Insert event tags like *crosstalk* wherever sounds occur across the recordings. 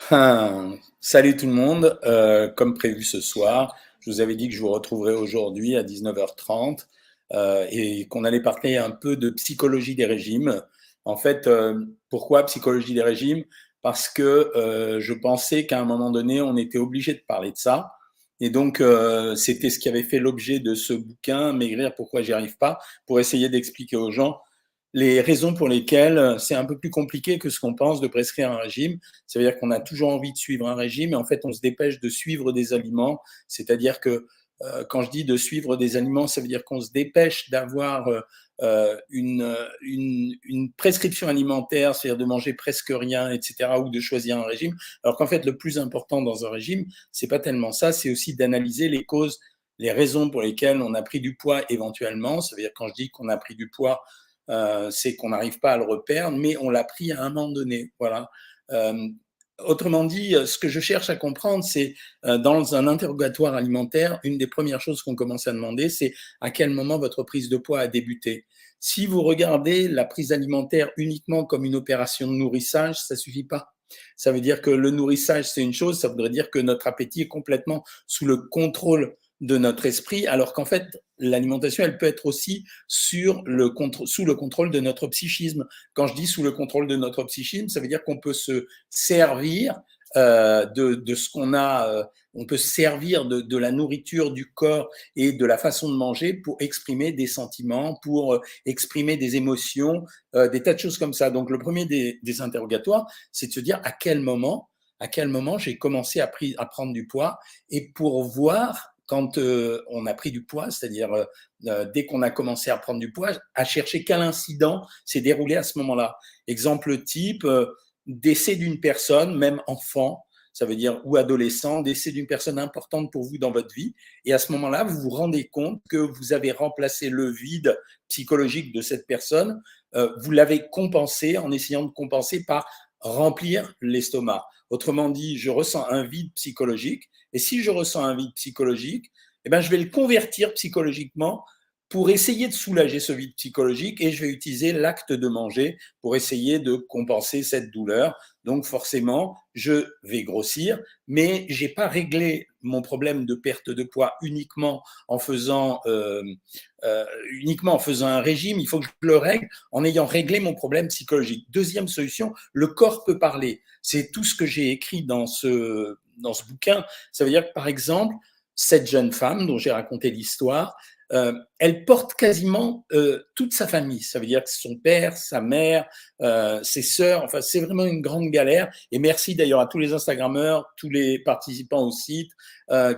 Ah, salut tout le monde, euh, comme prévu ce soir, je vous avais dit que je vous retrouverais aujourd'hui à 19h30 euh, et qu'on allait parler un peu de psychologie des régimes. En fait, euh, pourquoi psychologie des régimes? Parce que je pensais qu'à un moment donné, on était obligé de parler de ça. Et donc, c'était ce qui avait fait l'objet de ce bouquin, Maigrir, pourquoi j'y arrive pas, pour essayer d'expliquer aux gens les raisons pour lesquelles c'est un peu plus compliqué que ce qu'on pense de prescrire un régime. Ça veut dire qu'on a toujours envie de suivre un régime et en fait on se dépêche de suivre des aliments. C'est-à-dire que euh, quand je dis de suivre des aliments, ça veut dire qu'on se dépêche d'avoir euh, une, une, une, prescription alimentaire, c'est-à-dire de manger presque rien, etc., ou de choisir un régime. Alors qu'en fait le plus important dans un régime, c'est pas tellement ça, c'est aussi d'analyser les causes les raisons pour lesquelles on a pris du poids éventuellement. Ça veut dire quand je dis qu'on a pris du poids, euh, c'est qu'on n'arrive pas à le reperdre, mais on l'a pris à un moment donné. Voilà. Euh, autrement dit, ce que je cherche à comprendre, c'est euh, dans un interrogatoire alimentaire, une des premières choses qu'on commence à demander, c'est à quel moment votre prise de poids a débuté. Si vous regardez la prise alimentaire uniquement comme une opération de nourrissage, ça suffit pas. Ça veut dire que le nourrissage, c'est une chose, ça voudrait dire que notre appétit est complètement sous le contrôle de notre esprit, alors qu'en fait, l'alimentation, elle peut être aussi sur le sous le contrôle de notre psychisme. Quand je dis sous le contrôle de notre psychisme, ça veut dire qu'on peut se servir euh, de, de, ce qu'on a, euh, on peut se servir de, de, la nourriture du corps et de la façon de manger pour exprimer des sentiments, pour euh, exprimer des émotions, des tas de choses comme ça. Donc le premier des, interrogatoires, c'est de se dire à quel moment, à quel moment j'ai commencé à, à prendre du poids et pour voir quand euh, on a pris du poids, c'est-à-dire euh, euh, dès qu'on a commencé à prendre du poids, à chercher quel incident s'est déroulé à ce moment-là. Exemple type, décès d'une personne, même enfant, ça veut dire ou adolescent, décès d'une personne importante pour vous dans votre vie. Et à ce moment-là, vous vous rendez compte que vous avez remplacé le vide psychologique de cette personne, vous l'avez compensé en essayant de compenser par remplir l'estomac. Autrement dit, je ressens un vide psychologique. Et si je ressens un vide psychologique, eh ben, je vais le convertir psychologiquement pour essayer de soulager ce vide psychologique et je vais utiliser l'acte de manger pour essayer de compenser cette douleur. Donc forcément, je vais grossir, mais j'ai pas réglé mon problème de perte de poids uniquement en faisant euh, euh, uniquement en faisant un régime. Il faut que je le règle en ayant réglé mon problème psychologique. Deuxième solution, le corps peut parler. C'est tout ce que j'ai écrit dans ce dans ce bouquin. Ça veut dire que par exemple cette jeune femme dont j'ai raconté l'histoire, euh, elle porte quasiment euh, toute sa famille. Ça veut dire que son père, sa mère, euh, ses sœurs. Enfin, c'est vraiment une grande galère. Et merci d'ailleurs à tous les Instagrammeurs, tous les participants au site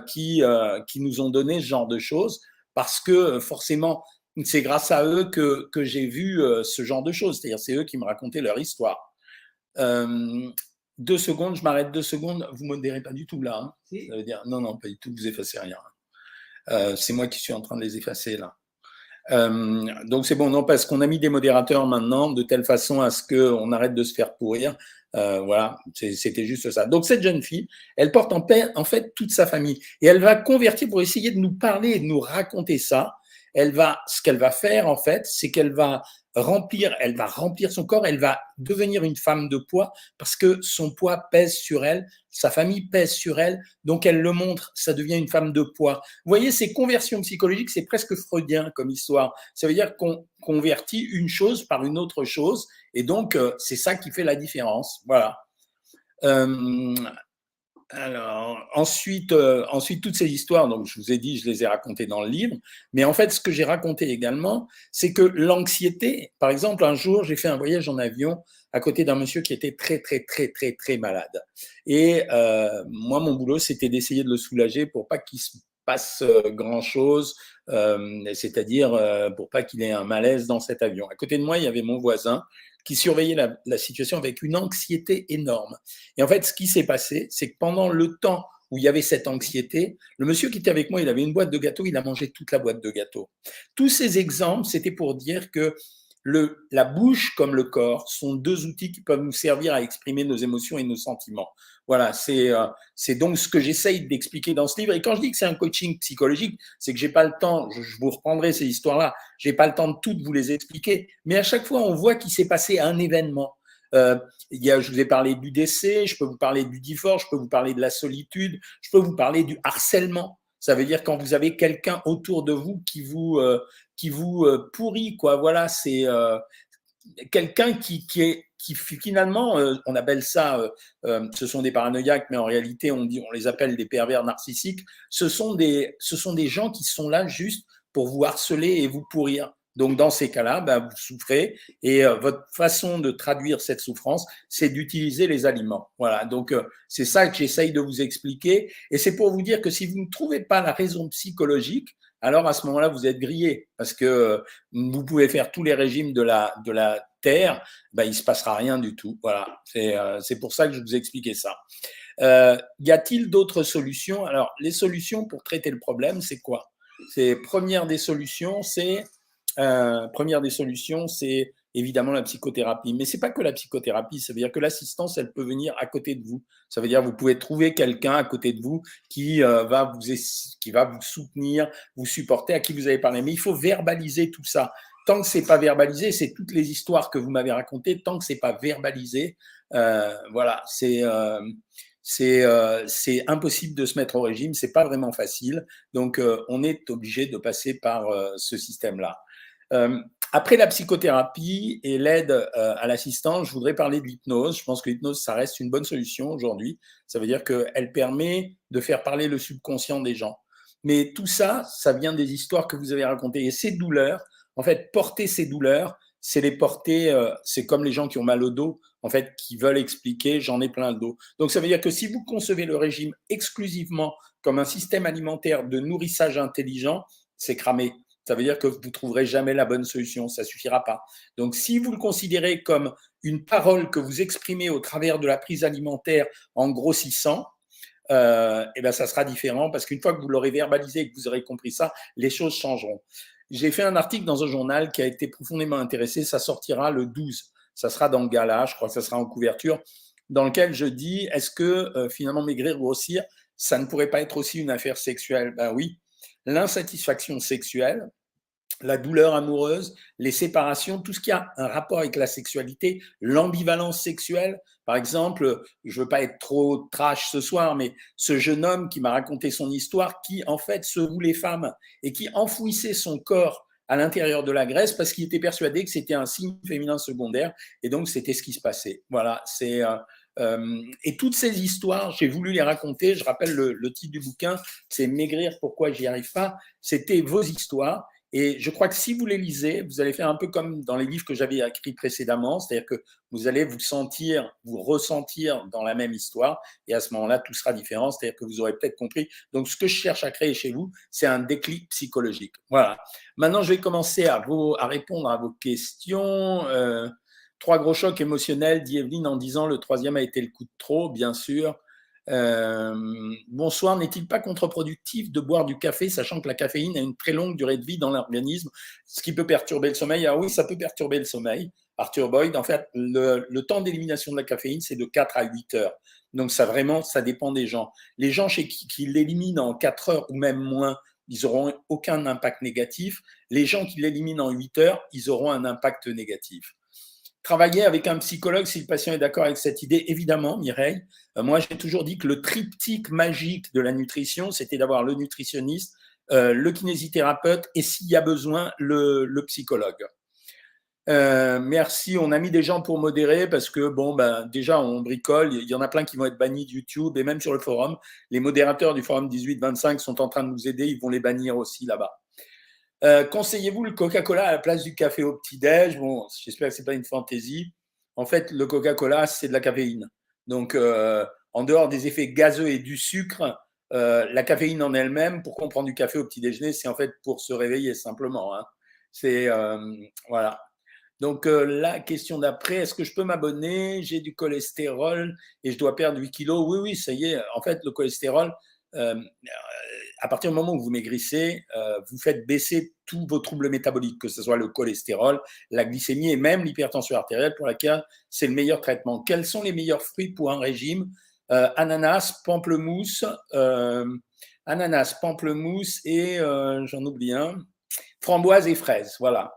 qui qui nous ont donné ce genre de choses, parce que forcément, c'est grâce à eux que que j'ai vu ce genre de choses. C'est-à-dire, c'est eux qui me racontaient leur histoire. deux secondes, je m'arrête deux secondes. Vous modérez pas du tout là. Hein Ça veut dire non, non, pas du tout. Vous effacez rien. Euh, c'est moi qui suis en train de les effacer là. Euh, donc c'est bon, non, parce qu'on a mis des modérateurs maintenant de telle façon à ce qu'on arrête de se faire pourrir. Euh, voilà, c'était juste ça. Donc cette jeune fille, elle porte en, paix, en fait toute sa famille et elle va convertir pour essayer de nous parler et de nous raconter ça. Elle va, ce qu'elle va faire en fait, c'est qu'elle va remplir, elle va remplir son corps, elle va devenir une femme de poids parce que son poids pèse sur elle, sa famille pèse sur elle, donc elle le montre, ça devient une femme de poids. Vous voyez, ces conversions psychologiques, c'est presque freudien comme histoire. Ça veut dire qu'on convertit une chose par une autre chose, et donc euh, c'est ça qui fait la différence. Voilà. Euh, alors, ensuite, euh, ensuite, toutes ces histoires, donc je vous ai dit, je les ai racontées dans le livre, mais en fait, ce que j'ai raconté également, c'est que l'anxiété, par exemple, un jour, j'ai fait un voyage en avion à côté d'un monsieur qui était très, très, très, très, très malade. Et euh, moi, mon boulot, c'était d'essayer de le soulager pour pas qu'il se passe euh, grand-chose, euh, c'est-à-dire euh, pour pas qu'il ait un malaise dans cet avion. À côté de moi, il y avait mon voisin qui surveillait la, situation avec une anxiété énorme. Et en fait, ce qui s'est passé, c'est que pendant le temps où il y avait cette anxiété, le monsieur qui était avec moi, il avait une boîte de gâteaux, il a mangé toute la boîte de gâteaux. Tous ces exemples, c'était pour dire que la bouche comme le corps sont deux outils qui peuvent nous servir à exprimer nos émotions et nos sentiments. Voilà, c'est euh, c'est donc ce que j'essaye d'expliquer dans ce livre. Et quand je dis que c'est un coaching psychologique, c'est que j'ai pas le temps. Je, je vous reprendrai ces histoires-là. J'ai pas le temps de toutes vous les expliquer. Mais à chaque fois, on voit qu'il s'est passé un événement. Euh, il y a, je vous ai parlé du décès, je peux vous parler du divorce, je peux vous parler de la solitude, je peux vous parler du harcèlement. Ça veut dire quand vous avez quelqu'un autour de vous qui vous, euh, qui vous euh, pourrit, quoi. Voilà, c'est quelqu'un qui, qui, est qui finalement, on appelle ça, ce sont des paranoïaques, mais en réalité, on dit, on les appelle des pervers narcissiques. Ce sont des, ce sont des gens qui sont là juste pour vous harceler et vous pourrir. Donc, dans ces cas-là, ben, vous souffrez et euh, votre façon de traduire cette souffrance, c'est d'utiliser les aliments. Voilà. Donc, euh, c'est ça que j'essaye de vous expliquer. Et c'est pour vous dire que si vous ne trouvez pas la raison psychologique, alors à ce moment-là, vous êtes grillé parce que euh, vous pouvez faire tous les régimes de la, de la Terre, ben, il ne se passera rien du tout. Voilà. C'est pour ça que je vous expliquais ça. y a-t-il d'autres solutions? Alors, les solutions pour traiter le problème, c'est quoi? C'est première des solutions, c'est euh, première des solutions, c'est évidemment la psychothérapie. Mais c'est pas que la psychothérapie, ça veut dire que l'assistance, elle peut venir à côté de vous. Ça veut dire que vous pouvez trouver quelqu'un à côté de vous qui, euh, va vous, qui va vous soutenir, vous supporter, à qui vous avez parlé. Mais il faut verbaliser tout ça. Tant que c'est pas verbalisé, c'est toutes les histoires que vous m'avez racontées. Tant que c'est pas verbalisé, euh, voilà, c'est euh, c'est c'est impossible de se mettre au régime. C'est pas vraiment facile. Donc on est obligé de passer par ce système-là. Euh, après la psychothérapie et l'aide euh, à l'assistance, je voudrais parler de l'hypnose. Je pense que l'hypnose, ça reste une bonne solution aujourd'hui. Ça veut dire qu'elle permet de faire parler le subconscient des gens. Mais tout ça, ça vient des histoires que vous avez racontées. Et ces douleurs, en fait, porter ces douleurs, c'est les porter, euh, c'est comme les gens qui ont mal au dos, en fait, qui veulent expliquer j'en ai plein le dos. Donc ça veut dire que si vous concevez le régime exclusivement comme un système alimentaire de nourrissage intelligent, c'est cramé ça veut dire que vous ne trouverez jamais la bonne solution, ça ne suffira pas. Donc si vous le considérez comme une parole que vous exprimez au travers de la prise alimentaire en grossissant, euh, eh ben ça sera différent parce qu'une fois que vous l'aurez verbalisé et que vous aurez compris ça, les choses changeront. J'ai fait un article dans un journal qui a été profondément intéressé, ça sortira le 12, ça sera dans le gala, je crois que ça sera en couverture, dans lequel je dis, est-ce que euh, finalement maigrir, grossir, ça ne pourrait pas être aussi une affaire sexuelle? Ben oui, l'insatisfaction sexuelle, la douleur amoureuse, les séparations, tout ce qui a un rapport avec la sexualité, l'ambivalence sexuelle. Par exemple, je veux pas être trop trash ce soir, mais ce jeune homme qui m'a raconté son histoire, qui en fait se voulait femme et qui enfouissait son corps à l'intérieur de la Grèce parce qu'il était persuadé que c'était un signe féminin secondaire et donc c'était ce qui se passait. Voilà, c'est euh, et toutes ces histoires, j'ai voulu les raconter. Je rappelle le, le titre du bouquin, c'est Maigrir, pourquoi j'y arrive pas. C'était vos histoires. Et je crois que si vous les lisez, vous allez faire un peu comme dans les livres que j'avais écrits précédemment, c'est-à-dire que vous allez vous sentir, vous ressentir dans la même histoire, et à ce moment-là, tout sera différent, c'est-à-dire que vous aurez peut-être compris. Donc, ce que je cherche à créer chez vous, c'est un déclic psychologique. Voilà. Maintenant, je vais commencer à, vous, à répondre à vos questions. Euh, trois gros chocs émotionnels, dit Evelyne en disant le troisième a été le coup de trop, bien sûr. Euh, bonsoir, n'est-il pas contre-productif de boire du café, sachant que la caféine a une très longue durée de vie dans l'organisme, ce qui peut perturber le sommeil? Ah oui, ça peut perturber le sommeil. Arthur Boyd, en fait, le, temps d'élimination de la caféine, c'est de 4 à 8 heures. Donc ça vraiment, ça dépend des gens. Les gens chez qui, qui l'éliminent en 4 heures ou même moins, ils n'auront aucun impact négatif. Les gens qui l'éliminent en 8 heures, ils auront un impact négatif. Travailler avec un psychologue si le patient est d'accord avec cette idée, évidemment, Mireille. Euh, moi, j'ai toujours dit que le triptyque magique de la nutrition, c'était d'avoir le nutritionniste, euh, le kinésithérapeute et s'il y a besoin, le, psychologue. Euh, merci. On a mis des gens pour modérer parce que, bon, ben, déjà, on bricole. Il y en a plein qui vont être bannis de YouTube et même sur le forum. Les modérateurs du forum 18-25 sont en train de nous aider. Ils vont les bannir aussi là-bas. Euh, conseillez-vous le Coca-Cola à la place du café au petit-déj? Bon, j'espère que ce n'est pas une fantaisie. En fait, le Coca-Cola, c'est de la caféine. Donc, euh, en dehors des effets gazeux et du sucre, euh, la caféine en elle-même, pour comprendre du café au petit déjeuner, c'est en fait pour se réveiller simplement. Hein. C'est voilà. Donc la question d'après, est-ce que je peux m'abonner? J'ai du cholestérol et je dois perdre 8 kilos. Oui, oui, ça y est. En fait, le cholestérol, à partir du moment où vous maigrissez, euh, vous faites baisser tous vos troubles métaboliques, que ce soit le cholestérol, la glycémie et même l'hypertension artérielle, pour laquelle c'est le meilleur traitement. Quels sont les meilleurs fruits pour un régime? Euh, Ananas, pamplemousse, euh, ananas, pamplemousse et j'en oublie un, framboise et fraises. Voilà.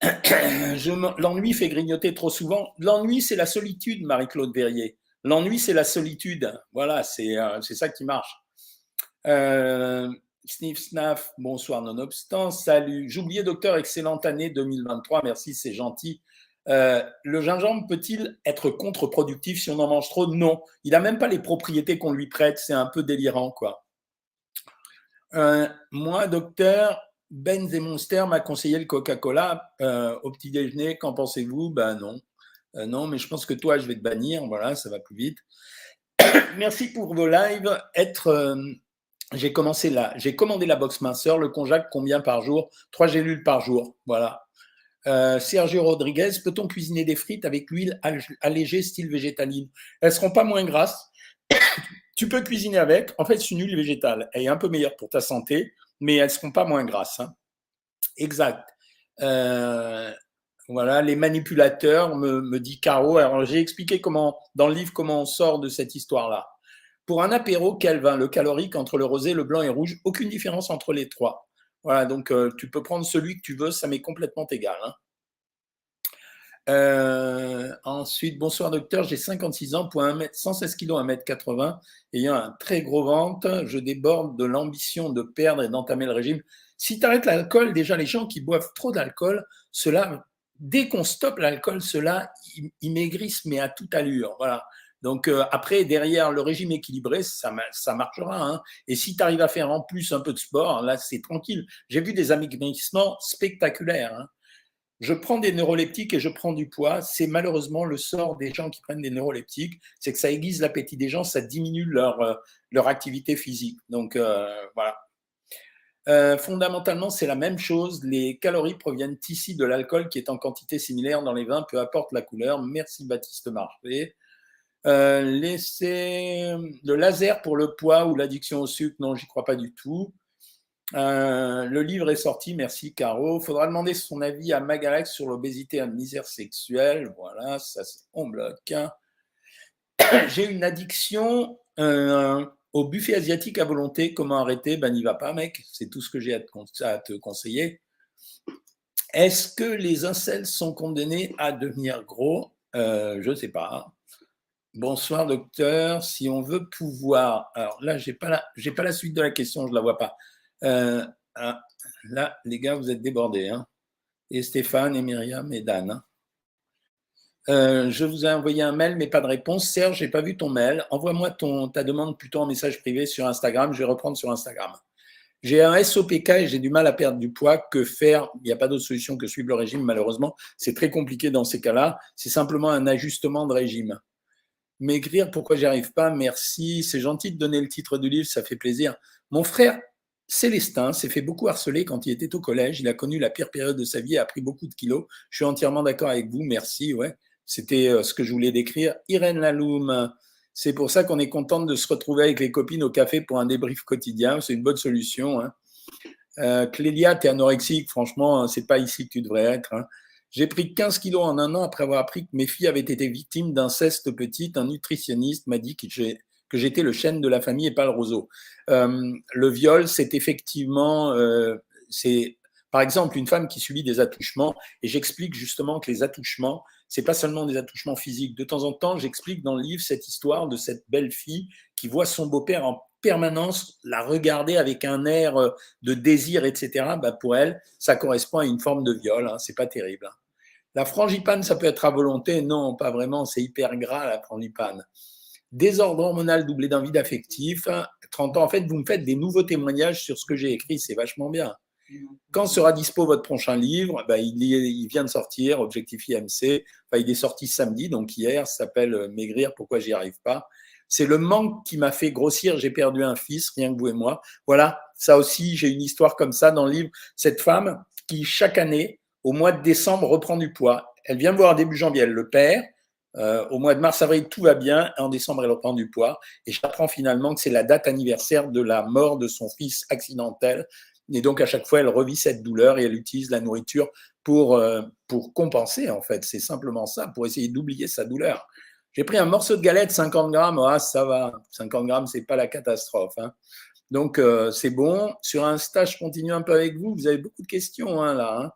*clears throat* L'ennui fait grignoter trop souvent. L'ennui, c'est la solitude, Marie-Claude Verrier. L'ennui, c'est la solitude. Voilà, c'est euh, ça qui marche. Euh, Sniff Snaff, bonsoir nonobstant. Salut. J'oubliais, docteur, excellente année 2023. Merci, c'est gentil. Euh, le gingembre peut-il être contre-productif si on en mange trop? Non. Il n'a même pas les propriétés qu'on lui prête. C'est un peu délirant, quoi. Euh, moi, docteur, Benz et Monster m'a conseillé le Coca-Cola au petit déjeuner. Qu'en pensez-vous? Ben non. Non, mais je pense que toi, je vais te bannir. Voilà, ça va plus vite. *coughs* Merci pour vos lives. Être, j'ai commencé là, j'ai commandé la box minceur. Le conjac, combien par jour? Trois gélules par jour. Voilà. Euh, Sergio Rodriguez, peut-on cuisiner des frites avec l'huile allégée style végétaline? Elles seront pas moins grasses. *coughs* tu peux cuisiner avec. En fait, c'est une huile végétale. Elle est un peu meilleure pour ta santé, mais elles seront pas moins grasses. Hein. Exact. Euh, voilà, les manipulateurs, me, me dit Caro. Alors, j'ai expliqué comment, dans le livre, comment on sort de cette histoire-là. Pour un apéro, quel vin Le calorique entre le rosé, le blanc et rouge, aucune différence entre les trois. Voilà, donc euh, tu peux prendre celui que tu veux, ça m'est complètement égal. Hein. Euh, ensuite, bonsoir docteur, j'ai 56 ans, pour 1 116 kg, 1m80, ayant un très gros ventre, je déborde de l'ambition de perdre et d'entamer le régime. Si tu arrêtes l'alcool, déjà les gens qui boivent trop d'alcool, cela, dès qu'on stoppe l'alcool, cela, ils, maigrissent, mais à toute allure. Voilà. Donc euh, après, derrière le régime équilibré, ça, ça marchera. Hein. Et si tu arrives à faire en plus un peu de sport, là, c'est tranquille. J'ai vu des amaigrissements spectaculaires. Hein. Je prends des neuroleptiques et je prends du poids. C'est malheureusement le sort des gens qui prennent des neuroleptiques, c'est que ça aiguise l'appétit des gens, ça diminue leur, euh, leur activité physique. Donc euh, voilà. Fondamentalement, c'est la même chose. Les calories proviennent ici de l'alcool qui est en quantité similaire dans les vins, peu importe la couleur. Merci Baptiste Marché. Euh, laisser le laser pour le poids ou l'addiction au sucre, non, j'y crois pas du tout. Euh, le livre est sorti, merci Caro. Faudra demander son avis à Magalex sur l'obésité et la misère sexuelle. Voilà, ça c'est on bloque. *coughs* J'ai une addiction euh, au buffet asiatique à volonté. Comment arrêter? Ben n'y va pas, mec. C'est tout ce que j'ai à, te conseiller. Est-ce que les incels sont condamnés à devenir gros? Je ne sais pas. Bonsoir docteur. Si on veut pouvoir, alors là j'ai pas la, pas la suite de la question, je la vois pas. Euh, ah, là les gars vous êtes débordés, hein. Et Stéphane et Myriam et Dan. Hein. Euh, je vous ai envoyé un mail mais pas de réponse. Serge, j'ai pas vu ton mail. Envoie-moi ta demande plutôt en message privé sur Instagram. Je vais reprendre sur Instagram. J'ai un SOPK et j'ai du mal à perdre du poids. Que faire? Il n'y a pas d'autre solution que suivre le régime, malheureusement. C'est très compliqué dans ces cas-là. C'est simplement un ajustement de régime. Maigrir, pourquoi j'y arrive pas? Merci, c'est gentil de donner le titre du livre, ça fait plaisir. Mon frère Célestin s'est fait beaucoup harceler quand il était au collège. Il a connu la pire période de sa vie et a pris beaucoup de kilos. Je suis entièrement d'accord avec vous, merci. Ouais, c'était euh, ce que je voulais décrire. Irène Laloum, c'est pour ça qu'on est contente de se retrouver avec les copines au café pour un débrief quotidien. C'est une bonne solution. Hein. Euh, Clélia, tu es anorexique, franchement, c'est pas ici que tu devrais être. Hein. J'ai pris 15 kilos en un an après avoir appris que mes filles avaient été victimes d'inceste petite. Un nutritionniste m'a dit que j'étais le chêne de la famille et pas le roseau. Euh, le viol, c'est effectivement, c'est par exemple une femme qui subit des attouchements, et j'explique justement que les attouchements, c'est pas seulement des attouchements physiques. De temps en temps, j'explique dans le livre cette histoire de cette belle fille qui voit son beau-père en permanence la regarder avec un air de désir, etc. Bah pour elle, ça correspond à une forme de viol. Hein, c'est pas terrible. Hein. La frangipane, ça peut être à volonté. Non, pas vraiment. C'est hyper gras, la frangipane. Désordre hormonal doublé d'un vide affectif. 30 ans. En fait, vous me faites des nouveaux témoignages sur ce que j'ai écrit. C'est vachement bien. Quand sera dispo votre prochain livre? Bah, il, il, vient de sortir, Objectif IMC. Il est sorti samedi, donc hier, s'appelle euh, Maigrir, pourquoi j'y arrive pas? C'est le manque qui m'a fait grossir. J'ai perdu un fils, rien que vous et moi. Voilà, ça aussi, j'ai une histoire comme ça dans le livre. Cette femme qui, chaque année, au mois de décembre, reprend du poids. Elle vient me voir début janvier, elle le perd. Euh, au mois de mars, avril, tout va bien. En décembre, elle reprend du poids. Et j'apprends finalement que c'est la date anniversaire de la mort de son fils accidentel. Et donc, à chaque fois, elle revit cette douleur et elle utilise la nourriture pour, euh, pour compenser, en fait. C'est simplement ça, pour essayer d'oublier sa douleur. J'ai pris un morceau de galette, 50 grammes, ah, ça va. 50 grammes, c'est pas la catastrophe. Hein. Donc, euh, c'est bon. Sur un stage, je continue un peu avec vous. Vous avez beaucoup de questions hein, là. Hein.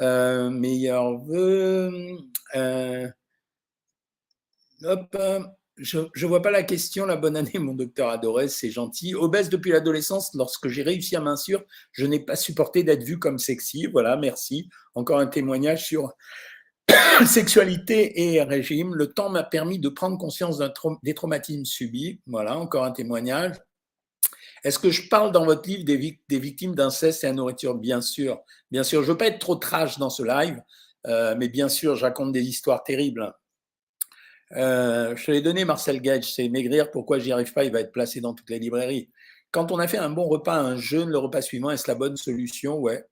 Euh, meilleur vœu. hop, je ne vois pas la question. La bonne année, mon docteur adoré, c'est gentil. Obèse depuis l'adolescence, lorsque j'ai réussi à mincir, je n'ai pas supporté d'être vu comme sexy. Voilà, merci. Encore un témoignage sur *coughs* sexualité et régime. Le temps m'a permis de prendre conscience des traumatismes subis. Voilà, encore un témoignage. Est-ce que je parle dans votre livre des, victimes d'inceste et à nourriture? Bien sûr, bien sûr. Je ne veux pas être trop trash dans ce live, euh, mais bien sûr, je raconte des histoires terribles. Euh, je te l'ai donné, Marcel Gage, c'est maigrir. Pourquoi j'y arrive pas Il va être placé dans toutes les librairies. Quand on a fait un bon repas, un jeûne, le repas suivant, est-ce la bonne solution? Ouais,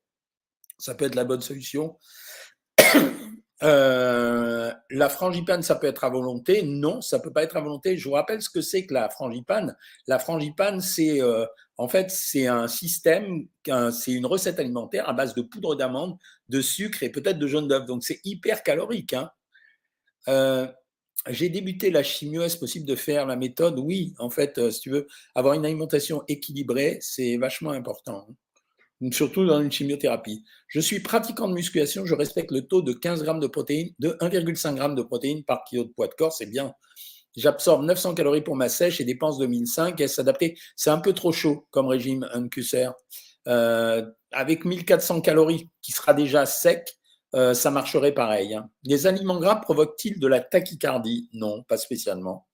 ça peut être la bonne solution. *coughs* Euh, la frangipane, ça peut être à volonté? Non, ça peut pas être à volonté. Je vous rappelle ce que c'est que la frangipane. La frangipane, c'est euh, en fait c'est un système, c'est une recette alimentaire à base de poudre d'amande, de sucre et peut-être de jaune d'œuf. Donc c'est hyper calorique. Hein. Euh, j'ai débuté la chimio. Est-ce possible de faire la méthode? Oui, en fait, si tu veux avoir une alimentation équilibrée, c'est vachement important. Hein surtout dans une chimiothérapie. Je suis pratiquant de musculation, je respecte le taux de 15 grammes de protéines, de 1,5 g de protéines par kilo de poids de corps, c'est bien. J'absorbe 900 calories pour ma sèche et dépense 2005. Est-ce adapté? C'est un peu trop chaud comme régime, un QSR. Euh, avec 1400 calories, qui sera déjà sec, euh, ça marcherait pareil. Hein. Les aliments gras provoquent-ils de la tachycardie? Non, pas spécialement.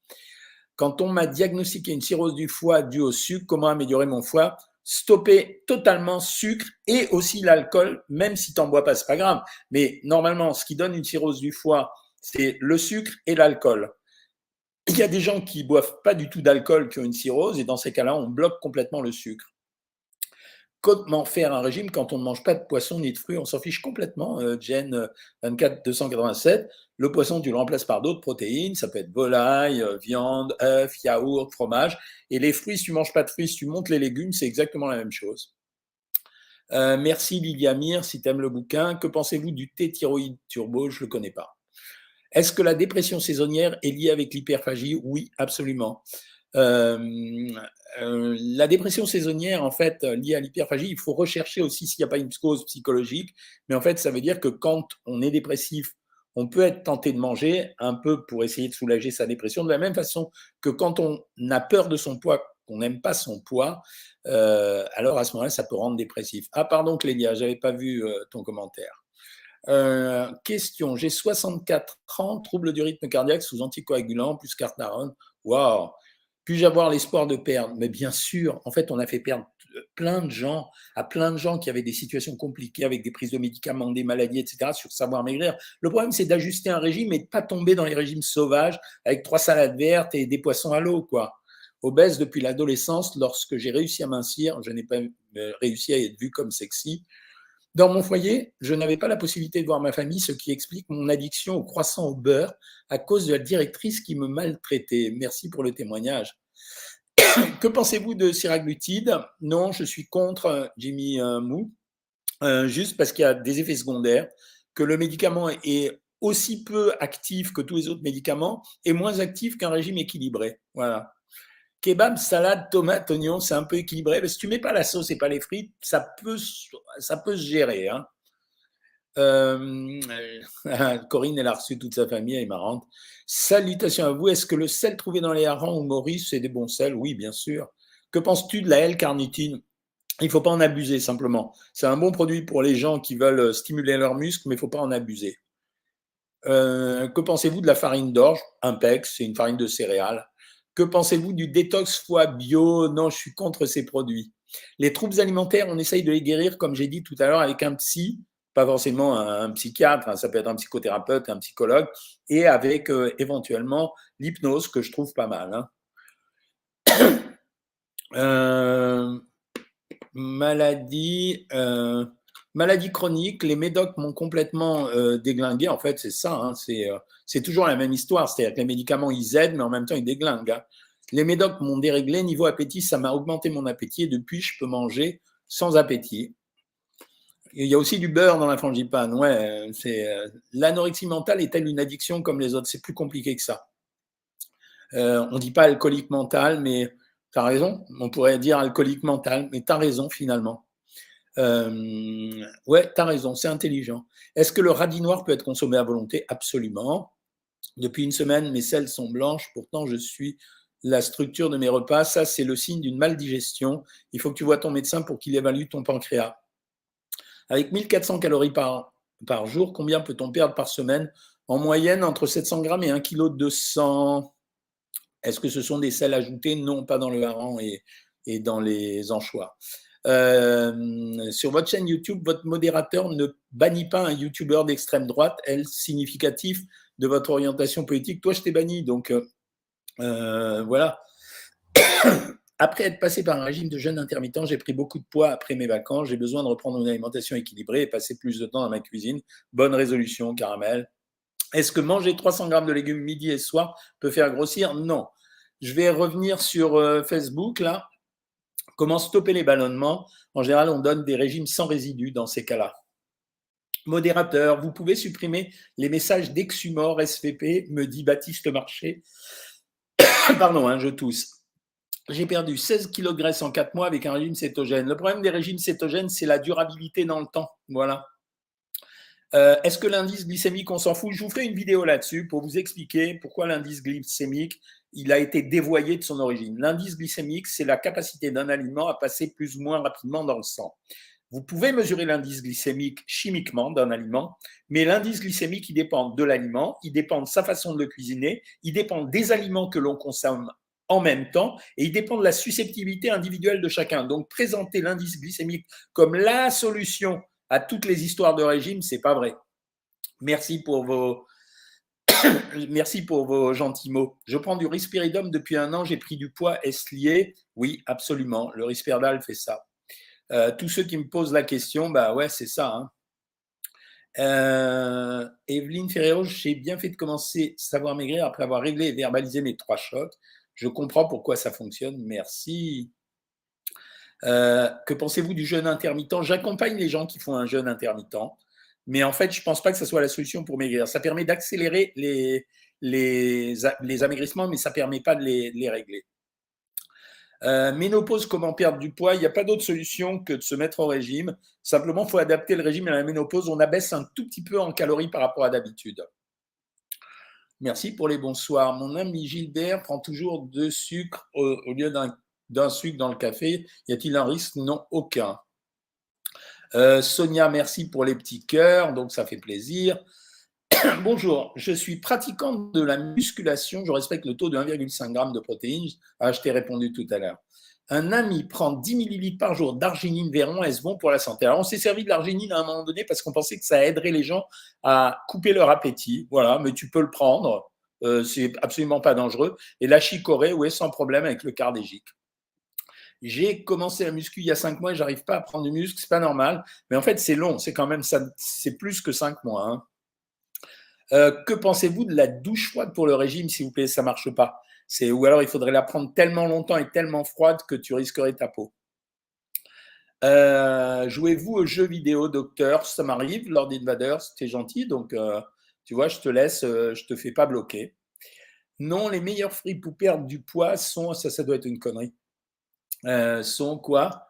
Quand on m'a diagnostiqué une cirrhose du foie due au sucre, comment améliorer mon foie? Stopper totalement sucre et aussi l'alcool, même si tu n'en bois pas, c'est pas grave. Mais normalement, ce qui donne une cirrhose du foie, c'est le sucre et l'alcool. Il y a des gens qui boivent pas du tout d'alcool qui ont une cirrhose et dans ces cas-là, on bloque complètement le sucre. Comment faire un régime quand on ne mange pas de poisson ni de fruits? On s'en fiche complètement. Euh, Gen 24 287. Le poisson, tu le remplaces par d'autres protéines. Ça peut être volaille, euh, viande, œuf, yaourt, fromage. Et les fruits, si tu manges pas de fruits, si tu montes les légumes, c'est exactement la même chose. Euh, merci Lilia Mir, si tu aimes le bouquin. Que pensez-vous du thé thyroïde turbo? Je ne le connais pas. Est-ce que la dépression saisonnière est liée avec l'hyperphagie? Oui, absolument. Euh, la dépression saisonnière, en fait, liée à l'hyperphagie, il faut rechercher aussi s'il n'y a pas une cause psychologique. Mais en fait, ça veut dire que quand on est dépressif on peut être tenté de manger un peu pour essayer de soulager sa dépression, de la même façon que quand on a peur de son poids, qu'on n'aime pas son poids, euh, alors à ce moment-là, ça peut rendre dépressif. Ah, pardon, Clélia, j'avais pas vu euh, ton commentaire. Euh, question j'ai 64 ans, trouble du rythme cardiaque sous anticoagulant, plus cartarone. Waouh Puis-je avoir l'espoir de perdre? Mais bien sûr, en fait, on a fait perdre plein de gens, à plein de gens qui avaient des situations compliquées avec des prises de médicaments, des maladies, etc., sur savoir maigrir. Le problème, c'est d'ajuster un régime et de pas tomber dans les régimes sauvages avec trois salades vertes et des poissons à l'eau, quoi. Obèse depuis l'adolescence, lorsque j'ai réussi à mincir, je n'ai pas euh, réussi à être vu comme sexy. Dans mon foyer, je n'avais pas la possibilité de voir ma famille, ce qui explique mon addiction au croissant au beurre à cause de la directrice qui me maltraitait. Merci pour le témoignage. *coughs* que pensez-vous de siraglutide? Non, je suis contre euh, Jimmy Mou, euh, juste parce qu'il y a des effets secondaires, que le médicament est aussi peu actif que tous les autres médicaments et moins actif qu'un régime équilibré. Voilà. Kebab, salade, tomate, oignon, c'est un peu équilibré. Si tu mets pas la sauce et pas les frites, ça peut, se gérer. Hein. *laughs* Corinne, elle a reçu toute sa famille, elle est marrante. Salutations à vous. Est-ce que le sel trouvé dans les harengs ou Maurice, c'est des bons sels? Oui, bien sûr. Que penses-tu de la L-carnitine Il ne faut pas en abuser, simplement. C'est un bon produit pour les gens qui veulent stimuler leurs muscles, mais il ne faut pas en abuser. Euh, que pensez-vous de la farine d'orge? Impex, c'est une farine de céréales. Que pensez-vous du détox foie bio? Non, je suis contre ces produits. Les troubles alimentaires, on essaye de les guérir, comme j'ai dit tout à l'heure, avec un psy pas forcément un, psychiatre, hein, ça peut être un psychothérapeute, un psychologue, et avec euh, éventuellement l'hypnose que je trouve pas mal. Hein. *coughs* Euh, maladie, euh, maladie chronique, les médocs m'ont complètement déglingué. En fait, c'est ça, hein, c'est toujours la même histoire. C'est-à-dire que les médicaments, ils aident, mais en même temps, ils déglinguent. Les médocs m'ont déréglé. Niveau appétit, ça m'a augmenté mon appétit et depuis, je peux manger sans appétit. Il y a aussi du beurre dans la frangipane. Ouais, euh, l'anorexie mentale est-elle une addiction comme les autres C'est plus compliqué que ça. Euh, on ne dit pas alcoolique mental, mais tu as raison. On pourrait dire alcoolique mental, mais tu as raison finalement. Euh, ouais, tu as raison, c'est intelligent. Est-ce que le radis noir peut être consommé à volonté? Absolument. Depuis une semaine, mes selles sont blanches, pourtant je suis la structure de mes repas. Ça, c'est le signe d'une maldigestion. Il faut que tu vois ton médecin pour qu'il évalue ton pancréas. Avec 1400 calories par, par jour, combien peut-on perdre par semaine? En moyenne, entre 700 grammes et 1 kg de sang. Est-ce que ce sont des sels ajoutés? Non, pas dans le hareng et, et dans les anchois. Euh, sur votre chaîne YouTube, votre modérateur ne bannit pas un YouTuber d'extrême droite, elle, significatif de votre orientation politique. Toi, je t'ai banni, donc euh, euh, voilà. *coughs* Après être passé par un régime de jeûne intermittent, j'ai pris beaucoup de poids après mes vacances. J'ai besoin de reprendre une alimentation équilibrée et passer plus de temps dans ma cuisine. Bonne résolution, caramel. Est-ce que manger 300 grammes de légumes midi et soir peut faire grossir? Non. Je vais revenir sur Facebook là. Comment stopper les ballonnements? En général, on donne des régimes sans résidus dans ces cas-là. Modérateur, vous pouvez supprimer les messages d'exhumor SVP, me dit Baptiste Marché. *coughs* Pardon, hein, je tousse. J'ai perdu 16 kg de graisse en 4 mois avec un régime cétogène. Le problème des régimes cétogènes, c'est la durabilité dans le temps. Voilà. Euh, est-ce que l'indice glycémique, on s'en fout? Je vous ferai une vidéo là-dessus pour vous expliquer pourquoi l'indice glycémique, il a été dévoyé de son origine. L'indice glycémique, c'est la capacité d'un aliment à passer plus ou moins rapidement dans le sang. Vous pouvez mesurer l'indice glycémique chimiquement d'un aliment, mais l'indice glycémique, il dépend de l'aliment, il dépend de sa façon de le cuisiner, il dépend des aliments que l'on consomme en même temps et il dépend de la susceptibilité individuelle de chacun. Donc, présenter l'indice glycémique comme la solution à toutes les histoires de régime, c'est pas vrai. Merci pour vos, *coughs* Merci pour vos gentils mots. Je prends du risperidum depuis un an, j'ai pris du poids, est-ce lié? Oui, absolument. Le risperdal fait ça. Euh, tous ceux qui me posent la question, bah ouais, c'est ça. Hein. Euh, Evelyne Ferrero, j'ai bien fait de commencer savoir maigrir après avoir réglé et verbalisé mes trois chocs. Je comprends pourquoi ça fonctionne. Merci. Euh, que pensez-vous du jeûne intermittent? J'accompagne les gens qui font un jeûne intermittent. Mais en fait, je ne pense pas que ce soit la solution pour maigrir. Ça permet d'accélérer les, les, amaigrissements, mais ça ne permet pas de les, régler. Euh, ménopause, comment perdre du poids? Il n'y a pas d'autre solution que de se mettre au régime. Simplement, il faut adapter le régime à la ménopause. On abaisse un tout petit peu en calories par rapport à d'habitude. Merci pour les bonsoirs. Mon ami Gilbert prend toujours deux sucres au lieu d'un sucre dans le café. Y a-t-il un risque? Non, aucun. Euh, Sonia, merci pour les petits cœurs, donc ça fait plaisir. *coughs* Bonjour, je suis pratiquant de la musculation, je respecte le taux de 1,5 g de protéines. Ah, je t'ai répondu tout à l'heure. Un ami prend 10 ml par jour d'arginine véron, est-ce bon pour la santé? Alors, on s'est servi de l'arginine à un moment donné parce qu'on pensait que ça aiderait les gens à couper leur appétit. Voilà, mais tu peux le prendre, euh, c'est absolument pas dangereux. Et la chicorée, oui, sans problème avec le cardégique. J'ai commencé la muscu il y a cinq mois et j'arrive pas à prendre du muscle, c'est pas normal. Mais en fait, c'est long, c'est quand même ça, c'est plus que cinq mois. Hein. Euh, que pensez-vous de la douche froide pour le régime, s'il vous plaît? Ça marche pas. C'est ou alors il faudrait la prendre tellement longtemps et tellement froide que tu risquerais ta peau. Euh, jouez-vous aux jeux vidéo, docteur? Ça m'arrive, Lord Invader, c'était gentil, donc euh, tu vois, je te laisse, je te fais pas bloquer. Non, les meilleurs fruits pour perdre du poids sont, ça, ça doit être une connerie. Euh, sont quoi?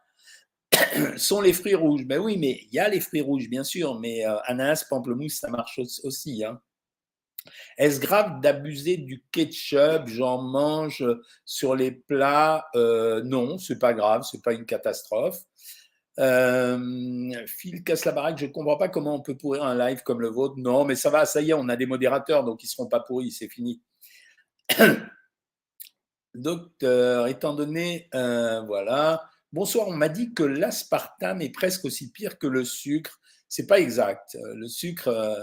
*coughs* Sont les fruits rouges. Ben oui, mais il y a les fruits rouges, bien sûr, mais euh, ananas, pamplemousse, ça marche aussi. Hein. Est-ce grave d'abuser du ketchup? J'en mange sur les plats? Euh, Non, c'est pas grave, c'est pas une catastrophe. Phil casse la baraque, je ne comprends pas comment on peut pourrir un live comme le vôtre. Non, mais ça va, ça y est, on a des modérateurs, donc ils ne seront pas pourris, c'est fini. *coughs* Docteur, étant donné, euh, voilà. Bonsoir, on m'a dit que l'aspartame est presque aussi pire que le sucre. C'est pas exact. Euh, le sucre, euh,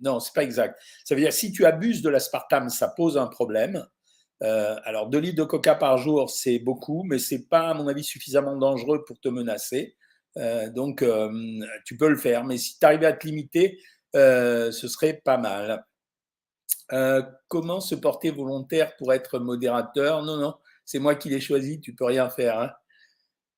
non, c'est pas exact. Ça veut dire si tu abuses de l'aspartame, ça pose un problème. alors, 2 litres de coca par jour, c'est beaucoup, mais c'est pas, à mon avis, suffisamment dangereux pour te menacer. donc, tu peux le faire. Mais si tu arrives à te limiter, ce serait pas mal. Euh, comment se porter volontaire pour être modérateur? Non, non, c'est moi qui l'ai choisi, tu peux rien faire.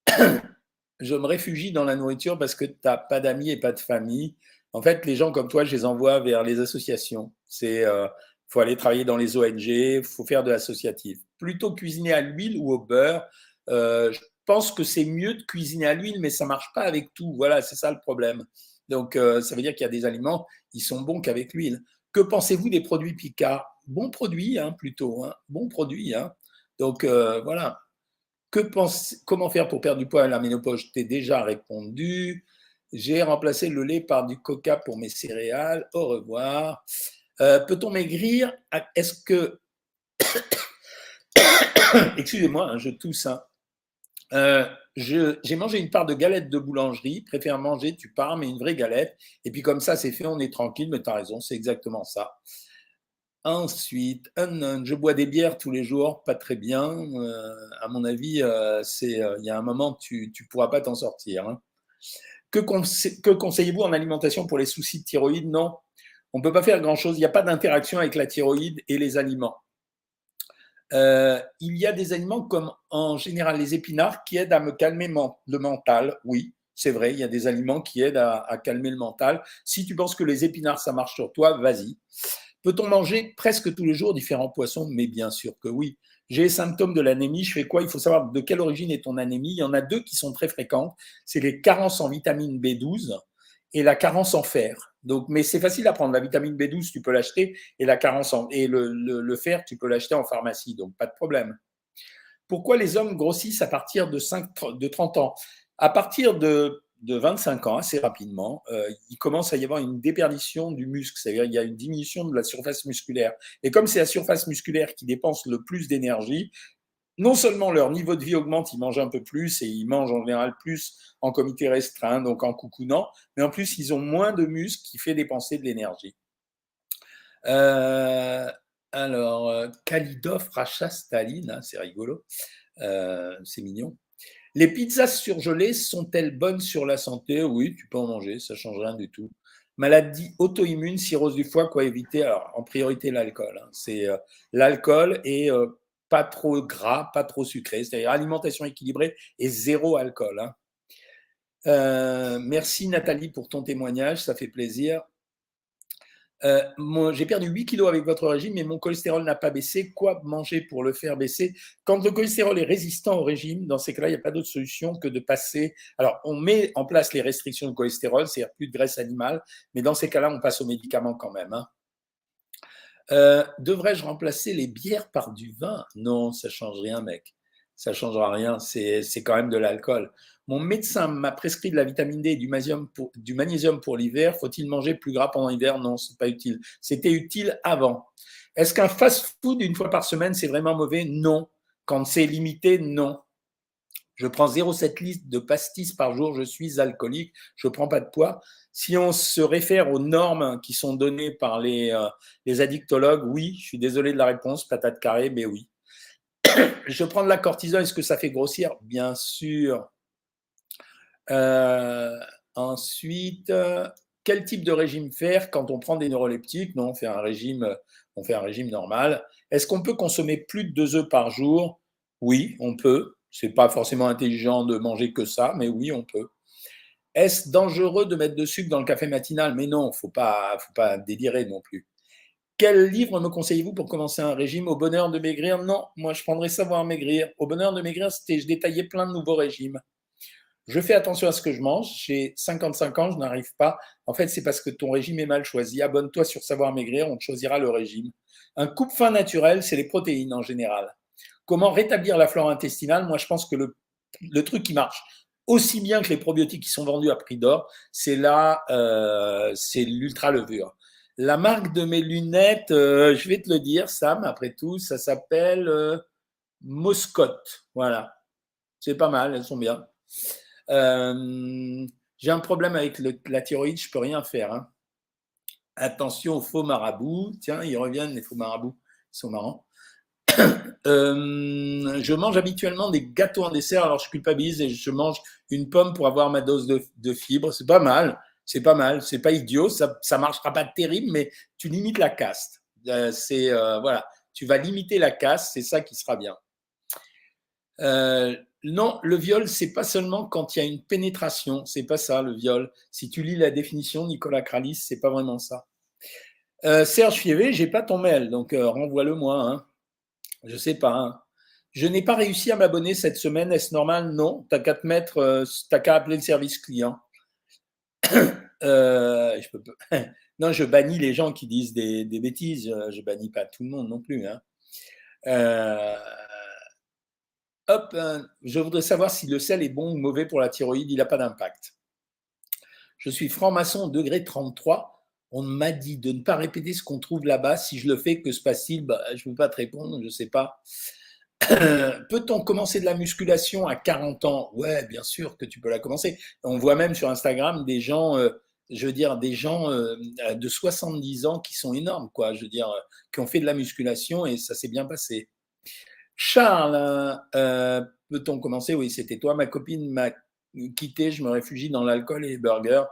Hein. *coughs* je me réfugie dans la nourriture parce que tu n'as pas d'amis et pas de famille. En fait, les gens comme toi, je les envoie vers les associations. C'est euh, faut aller travailler dans les ONG, faut faire de l'associatif. Plutôt cuisiner à l'huile ou au beurre, euh, pense que c'est mieux de cuisiner à l'huile, mais ça marche pas avec tout. Voilà, c'est ça le problème. Donc, ça veut dire qu'il y a des aliments, ils sont bons qu'avec l'huile. Que pensez-vous des produits Picard Bons produits, hein, plutôt. Hein. Bons produits. Hein. Donc, euh, voilà. Comment faire pour perdre du poids à la ménopause? Je t'ai déjà répondu. J'ai remplacé le lait par du coca pour mes céréales. Au revoir. Euh, peut-on maigrir? Est-ce que. *coughs* Excusez-moi, je tousse. Euh, j'ai mangé une part de galette de boulangerie, préfère manger, tu pars, mais une vraie galette. Et puis comme ça, c'est fait, on est tranquille, mais tu as raison, c'est exactement ça. Ensuite, je bois des bières tous les jours, pas très bien. Euh, à mon avis, euh, il y a un moment, tu ne pourras pas t'en sortir. Hein. Que, que conseillez-vous en alimentation pour les soucis de thyroïde? Non, on ne peut pas faire grand-chose. Il n'y a pas d'interaction avec la thyroïde et les aliments. Euh, il y a des aliments comme en général les épinards qui aident à me calmer le mental. Oui, c'est vrai, il y a des aliments qui aident à, calmer le mental. Si tu penses que les épinards, ça marche sur toi, vas-y. Peut-on manger presque tous les jours différents poissons? Mais bien sûr que oui. J'ai les symptômes de l'anémie, je fais quoi? Il faut savoir de quelle origine est ton anémie. Il y en a deux qui sont très fréquentes. C'est les carences en vitamine B12 et la carence en fer. Donc, mais c'est facile à prendre. La vitamine B12, tu peux l'acheter, et la carence en, et le, fer, tu peux l'acheter en pharmacie, donc pas de problème. Pourquoi les hommes grossissent à partir de, 5, de 30 ans? À partir de, de, 25 ans, assez rapidement, euh, il commence à y avoir une déperdition du muscle, c'est-à-dire il y a une diminution de la surface musculaire. Et comme c'est la surface musculaire qui dépense le plus d'énergie, non seulement leur niveau de vie augmente, ils mangent un peu plus et ils mangent en général plus en comité restreint, donc en coucounant, mais en plus, ils ont moins de muscles qui fait dépenser de l'énergie. Euh, alors, euh, Kalidov rachat Staline, hein, c'est rigolo, euh, c'est mignon. Les pizzas surgelées sont-elles bonnes sur la santé? Oui, tu peux en manger, ça change rien du tout. Maladie auto-immune, cirrhose du foie, quoi éviter? Alors, en priorité, l'alcool. Hein. C'est l'alcool et pas trop gras, pas trop sucré, c'est-à-dire alimentation équilibrée et zéro alcool. Hein. Euh, merci Nathalie pour ton témoignage, ça fait plaisir. Euh, j'ai perdu 8 kilos avec votre régime, mais mon cholestérol n'a pas baissé. Quoi manger pour le faire baisser? Quand le cholestérol est résistant au régime, dans ces cas-là, il n'y a pas d'autre solution que de passer. Alors, on met en place les restrictions de cholestérol, c'est-à-dire plus de graisse animale, mais dans ces cas-là, on passe aux médicaments quand même. Hein. Euh, devrais-je remplacer les bières par du vin? Non, ça change rien, mec. Ça changera rien. C'est quand même de l'alcool. Mon médecin m'a prescrit de la vitamine D et du magnésium pour, du magnésium pour l'hiver. Faut-il manger plus gras pendant l'hiver? Non, c'est pas utile. C'était utile avant. Est-ce qu'un fast-food une fois par semaine, c'est vraiment mauvais? Non. Quand c'est limité, non. Je prends 0,7 litres de pastis par jour, je suis alcoolique, je ne prends pas de poids. Si on se réfère aux normes qui sont données par les, euh, addictologues, oui, je suis désolé de la réponse, patate carrée, mais oui. *coughs* je prends de la cortisone, est-ce que ça fait grossir? Bien sûr. Euh, ensuite, quel type de régime faire quand on prend des neuroleptiques? Non, on fait un régime, on fait un régime normal. Est-ce qu'on peut consommer plus de deux œufs par jour? Oui, on peut. C'est pas forcément intelligent de manger que ça, mais oui, on peut. Est-ce dangereux de mettre de sucre dans le café matinal? Mais non, faut pas, faut pas délirer non plus. Quel livre me conseillez-vous pour commencer un régime Au bonheur de maigrir? Non, moi je prendrais Savoir maigrir. Au bonheur de maigrir, c'était je détaillais plein de nouveaux régimes. Je fais attention à ce que je mange. J'ai 55 ans, je n'arrive pas. En fait, c'est parce que ton régime est mal choisi. Abonne-toi sur Savoir maigrir, on choisira le régime. Un coupe-fin naturel, c'est les protéines en général. Comment rétablir la flore intestinale? Moi, je pense que le, truc qui marche aussi bien que les probiotiques qui sont vendus à prix d'or, c'est là, euh, c'est l'ultra levure. La marque de mes lunettes, euh, je vais te le dire, Sam, après tout, ça s'appelle euh. Voilà. C'est pas mal, elles sont bien. J'ai un problème avec la thyroïde, je peux rien faire. Hein. Attention aux faux marabouts. Tiens, ils reviennent, les faux marabouts. Ils sont marrants. *coughs* Euh, je mange habituellement des gâteaux en dessert, alors je culpabilise et je mange une pomme pour avoir ma dose de, fibres. C'est pas mal, c'est pas mal, c'est pas idiot, ça, ça marchera pas terrible, mais tu limites la caste. Euh, c'est euh, voilà, tu vas limiter la caste, c'est ça qui sera bien. non, le viol, c'est pas seulement quand il y a une pénétration, c'est pas ça le viol. Si tu lis la définition, Nicolas Kralis, c'est pas vraiment ça. Serge Fievé, j'ai pas ton mail, donc renvoie-le-moi. Hein. Je sais pas. Hein. Je n'ai pas réussi à m'abonner cette semaine. Est-ce normal? Non. Tu qu'à te mettre, euh, qu'à appeler le service client. *coughs* Euh, *coughs* non, je bannis les gens qui disent des, bêtises. Je bannis pas tout le monde non plus. Hein. Euh, hop, je voudrais savoir si le sel est bon ou mauvais pour la thyroïde. Il n'a pas d'impact. Je suis franc-maçon degré 33. On m'a dit de ne pas répéter ce qu'on trouve là-bas. Si je le fais, que se passe-t-il? Bah, Je ne peux pas te répondre, je ne sais pas. *coughs* Peut-on commencer de la musculation à 40 ans? Ouais, bien sûr que tu peux la commencer. On voit même sur Instagram des gens, euh, je veux dire, des gens euh, de 70 ans qui sont énormes, quoi. Je veux dire, qui ont fait de la musculation et ça s'est bien passé. Charles, euh, peut-on commencer? Oui, c'était toi. Ma copine m'a quitté. Je me réfugie dans l'alcool et les burgers.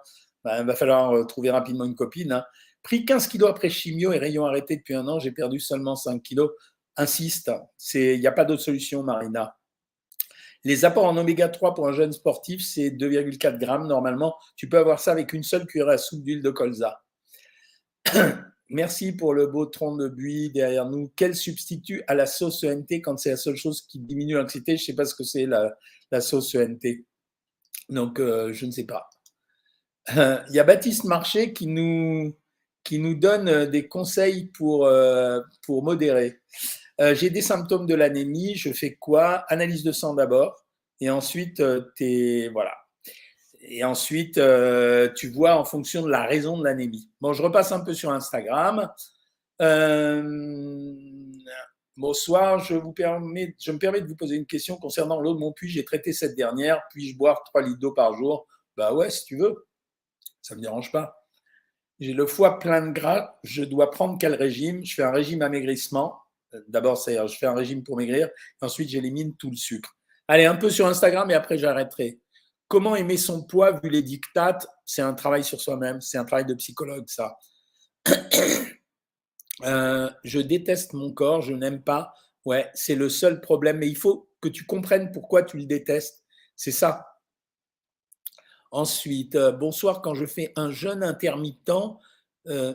Il va falloir trouver rapidement une copine. Hein. Pris 15 kilos après chimio et rayon arrêté depuis un an, j'ai perdu seulement 5 kilos insiste. Il n'y a pas d'autre solution, Marina. Les apports en oméga 3 pour un jeune sportif, c'est 2,4 grammes normalement. Tu peux avoir ça avec une seule cuillère à soupe d'huile de colza. *clears throat* Merci pour le beau tronc de buis derrière nous. Quel substitut à la sauce ENT quand c'est la seule chose qui diminue l'anxiété? Je ne sais pas ce que c'est la, sauce ENT. Donc, euh, je ne sais pas. Il y a Baptiste Marché qui nous, qui nous donne des conseils pour, euh, pour modérer. Euh, j'ai des symptômes de l'anémie, je fais quoi? Analyse de sang d'abord, et ensuite, euh, voilà. Et ensuite, euh, tu vois en fonction de la raison de l'anémie. Bon, je repasse un peu sur Instagram. bonsoir, je, vous permets, je me permets de vous poser une question concernant l'eau de mon puits. J'ai traité cette dernière. Puis-je boire 3 litres d'eau par jour? Bah ouais, si tu veux. Ça ne me dérange pas. J'ai le foie plein de gras. Je dois prendre quel régime? Je fais un régime amaigrissement. D'abord, c'est je fais un régime pour maigrir, ensuite j'élimine tout le sucre. Allez, un peu sur Instagram et après j'arrêterai. Comment aimer son poids vu les dictates? C'est un travail sur soi-même, c'est un travail de psychologue, ça. *coughs* Euh, je déteste mon corps, je n'aime pas. Ouais, c'est le seul problème, mais il faut que tu comprennes pourquoi tu le détestes. C'est ça. Ensuite, euh, bonsoir, quand je fais un jeûne intermittent, euh,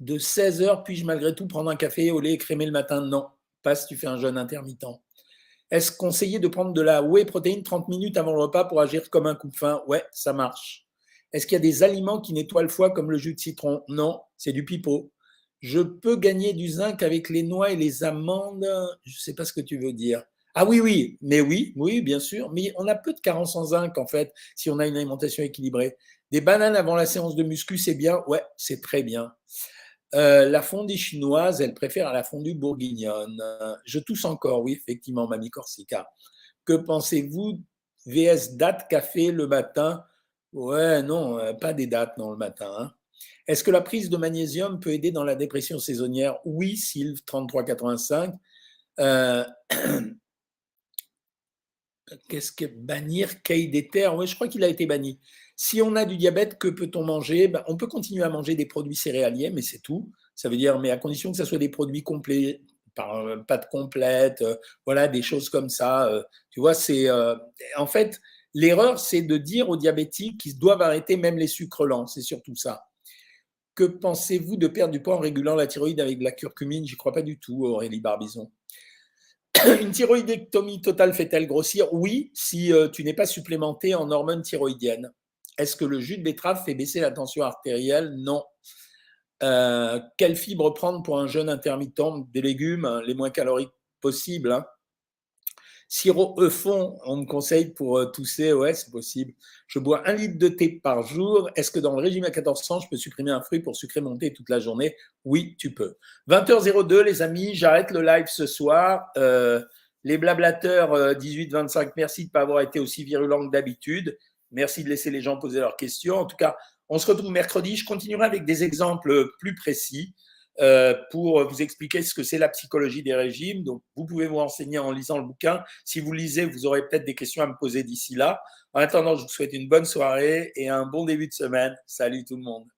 de 16 heures, puis-je malgré tout prendre un café au lait écrémé le matin? Non, pas si tu fais un jeûne intermittent. Est-ce conseillé de prendre de la whey protéine 30 minutes avant le repas pour agir comme un coup de faim? Ouais, ça marche. Est-ce qu'il y a des aliments qui nettoient le foie comme le jus de citron? Non, c'est du pipeau. Je peux gagner du zinc avec les noix et les amandes? Je ne sais pas ce que tu veux dire. Ah oui, oui, mais oui, oui, bien sûr. Mais on a peu de carence en zinc, en fait, si on a une alimentation équilibrée. Des bananes avant la séance de muscu, c'est bien Ouais, c'est très bien. Euh, la fondue chinoise, elle préfère à la fondue bourguignonne. Je tousse encore, oui, effectivement, Mamie Corsica. Que pensez-vous VS date café le matin? Ouais, non, euh, pas des dates, non, le matin. Hein. Est-ce que la prise de magnésium peut aider dans la dépression saisonnière? Oui, Sylve, 3385. Euh, *clears throat* qu'est-ce que bannir Kay Oui, je crois qu'il a été banni. Si on a du diabète, que peut-on manger? Ben, On peut continuer à manger des produits céréaliers, mais c'est tout. Ça veut dire, mais à condition que ce soit des produits complets, par euh, pâte complète, euh, voilà, des choses comme ça. Euh, tu vois, c'est en fait l'erreur, c'est de dire aux diabétiques qu'ils doivent arrêter même les sucres lents. C'est surtout ça. Que pensez-vous de perdre du poids en régulant la thyroïde avec de la curcumine? J'y crois pas du tout, Aurélie Barbizon. *coughs* Une thyroïdectomie totale fait-elle grossir? Oui, si tu n'es pas supplémenté en hormones thyroïdiennes. Est-ce que le jus de betterave fait baisser la tension artérielle? Non. Euh, quelle fibre prendre pour un jeûne intermittent? Des légumes, les moins caloriques possibles. Hein. Sirop Eufon, on me conseille pour euh, tousser, ouais, c'est possible. Je bois un litre de thé par jour. Est-ce que dans le régime à 1400, je peux supprimer un fruit pour sucrer mon thé toute la journée? Oui, tu peux. 20h02, les amis, j'arrête le live ce soir. Euh, les blablateurs 18-25, merci de ne pas avoir été aussi virulents que d'habitude. Merci de laisser les gens poser leurs questions. En tout cas, on se retrouve mercredi. Je continuerai avec des exemples plus précis euh, pour vous expliquer ce que c'est la psychologie des régimes. Donc, vous pouvez vous renseigner en lisant le bouquin. Si vous lisez, vous aurez peut-être des questions à me poser d'ici là. En attendant, je vous souhaite une bonne soirée et un bon début de semaine. Salut tout le monde.